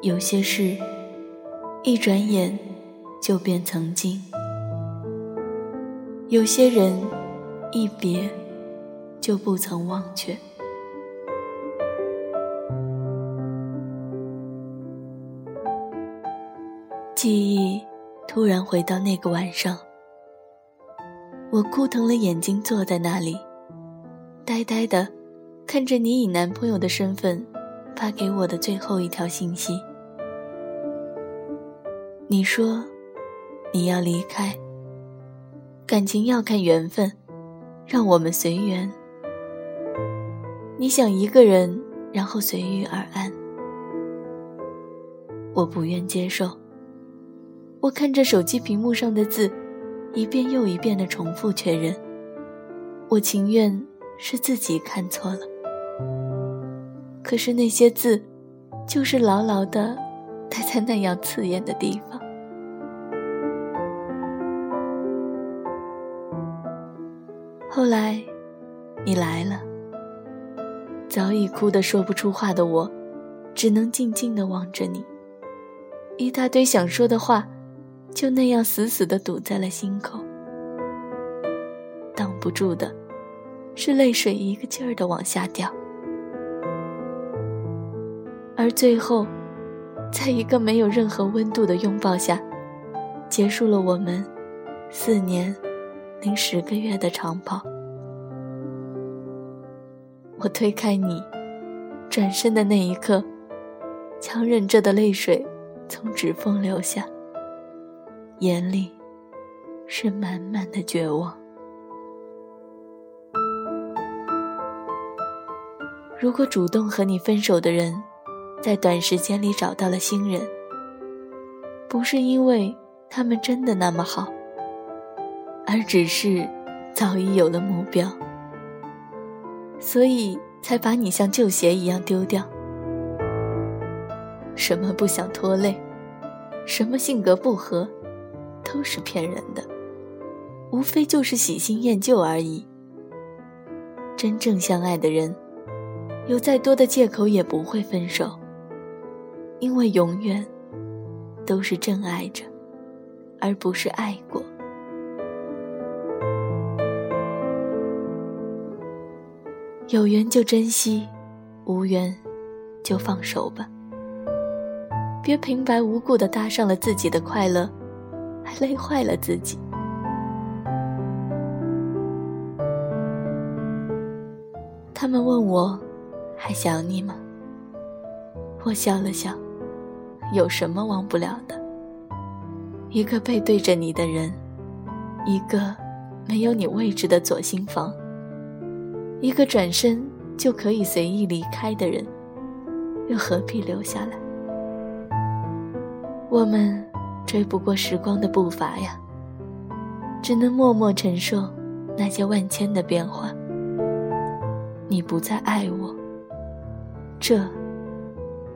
有些事，一转眼就变曾经；有些人，一别就不曾忘却。记忆突然回到那个晚上，我哭疼了眼睛，坐在那里，呆呆的看着你以男朋友的身份。发给我的最后一条信息，你说你要离开，感情要看缘分，让我们随缘。你想一个人，然后随遇而安，我不愿接受。我看着手机屏幕上的字，一遍又一遍的重复确认，我情愿是自己看错了。可是那些字，就是牢牢的待在那样刺眼的地方。后来，你来了，早已哭得说不出话的我，只能静静的望着你。一大堆想说的话，就那样死死的堵在了心口。挡不住的，是泪水一个劲儿的往下掉。而最后，在一个没有任何温度的拥抱下，结束了我们四年零十个月的长跑。我推开你，转身的那一刻，强忍着的泪水从指缝流下，眼里是满满的绝望。如果主动和你分手的人，在短时间里找到了新人，不是因为他们真的那么好，而只是早已有了目标，所以才把你像旧鞋一样丢掉。什么不想拖累，什么性格不合，都是骗人的，无非就是喜新厌旧而已。真正相爱的人，有再多的借口也不会分手。因为永远都是真爱着，而不是爱过。有缘就珍惜，无缘就放手吧。别平白无故的搭上了自己的快乐，还累坏了自己。他们问我，还想你吗？我笑了笑。有什么忘不了的？一个背对着你的人，一个没有你位置的左心房，一个转身就可以随意离开的人，又何必留下来？我们追不过时光的步伐呀，只能默默承受那些万千的变化。你不再爱我，这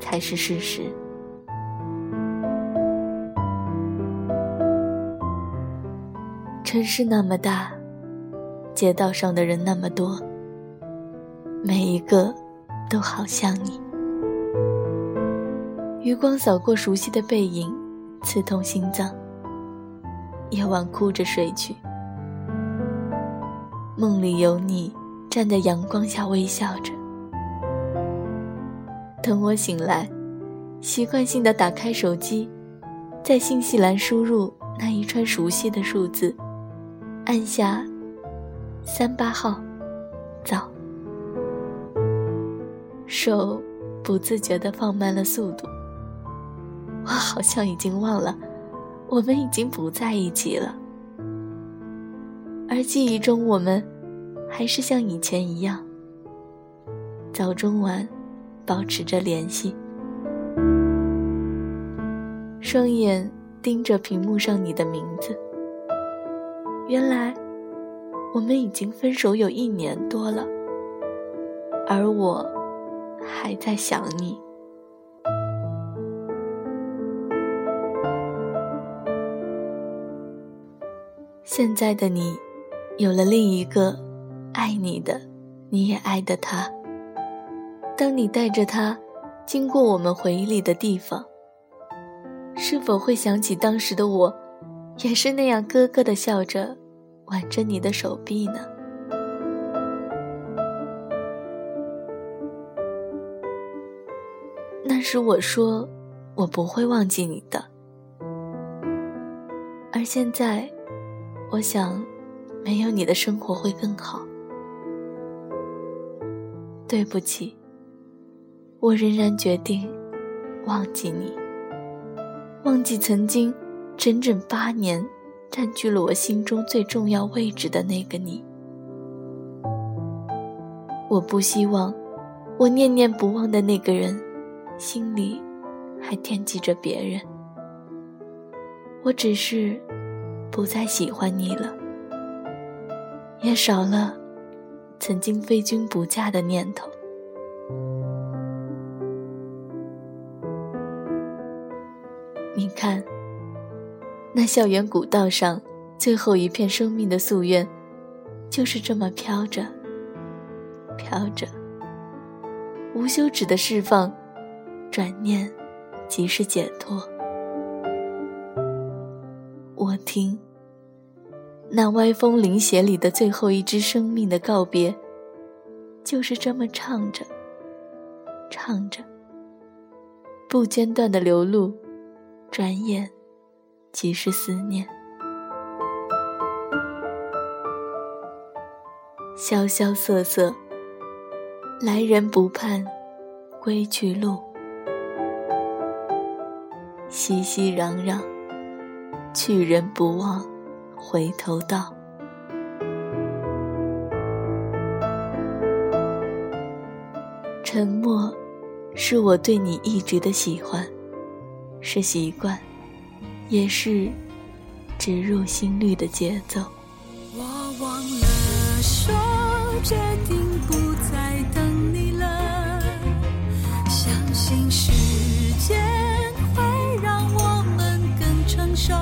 才是事实。城市那么大，街道上的人那么多，每一个都好像你。余光扫过熟悉的背影，刺痛心脏。夜晚哭着睡去，梦里有你站在阳光下微笑着。等我醒来，习惯性的打开手机，在信息栏输入那一串熟悉的数字。按下三八号，早。手不自觉地放慢了速度。我好像已经忘了，我们已经不在一起了。而记忆中，我们还是像以前一样，早中晚保持着联系。双眼盯着屏幕上你的名字。原来，我们已经分手有一年多了，而我还在想你。现在的你，有了另一个爱你的、你也爱的他。当你带着他经过我们回忆里的地方，是否会想起当时的我，也是那样咯咯的笑着，挽着你的手臂呢？那时我说，我不会忘记你的。而现在，我想，没有你的生活会更好。对不起，我仍然决定忘记你，忘记曾经整整八年占据了我心中最重要位置的那个你。我不希望我念念不忘的那个人，心里还惦记着别人。我只是不再喜欢你了，也少了曾经非君不嫁的念头。你看，那校园古道上最后一片生命的夙愿，就是这么飘着，飘着，无休止的释放，转念即是解脱。我听，那歪风铃弦里的最后一支生命的告别，就是这么唱着，唱着，不间断的流露，转眼即是思念。萧萧瑟瑟，来人不盼归去路，熙熙攘攘。去人不忘回头道，沉默是我对你一直的喜欢，是习惯，也是植入心率的节奏。我忘了说，决定不再等你了，相信时间会让我们更成熟。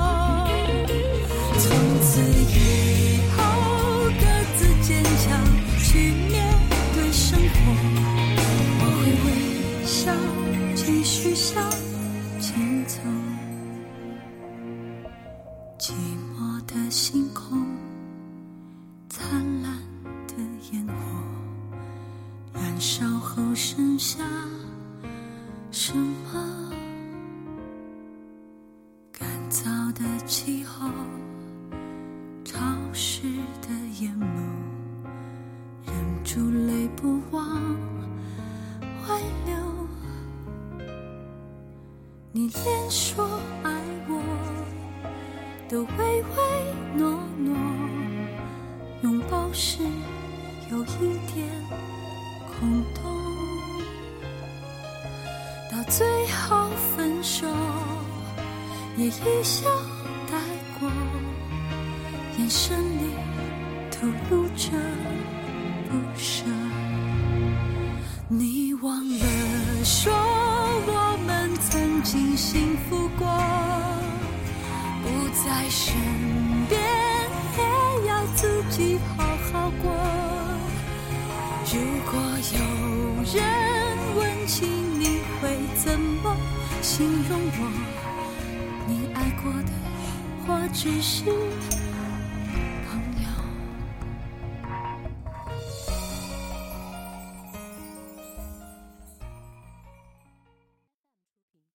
从此以后，各自坚强去。星空灿烂的烟火燃烧后剩下什么？干燥的气候潮湿的眼眸忍住泪不忘外流你连说爱我都唯唯诺诺，拥抱时有一点空洞，到最后分手也一笑带过，眼神里透露着不舍。你忘了说我们曾经。幸福，在身边，也要自己好好过。如果有人问起，你会怎么形容我？你爱过的，或只是。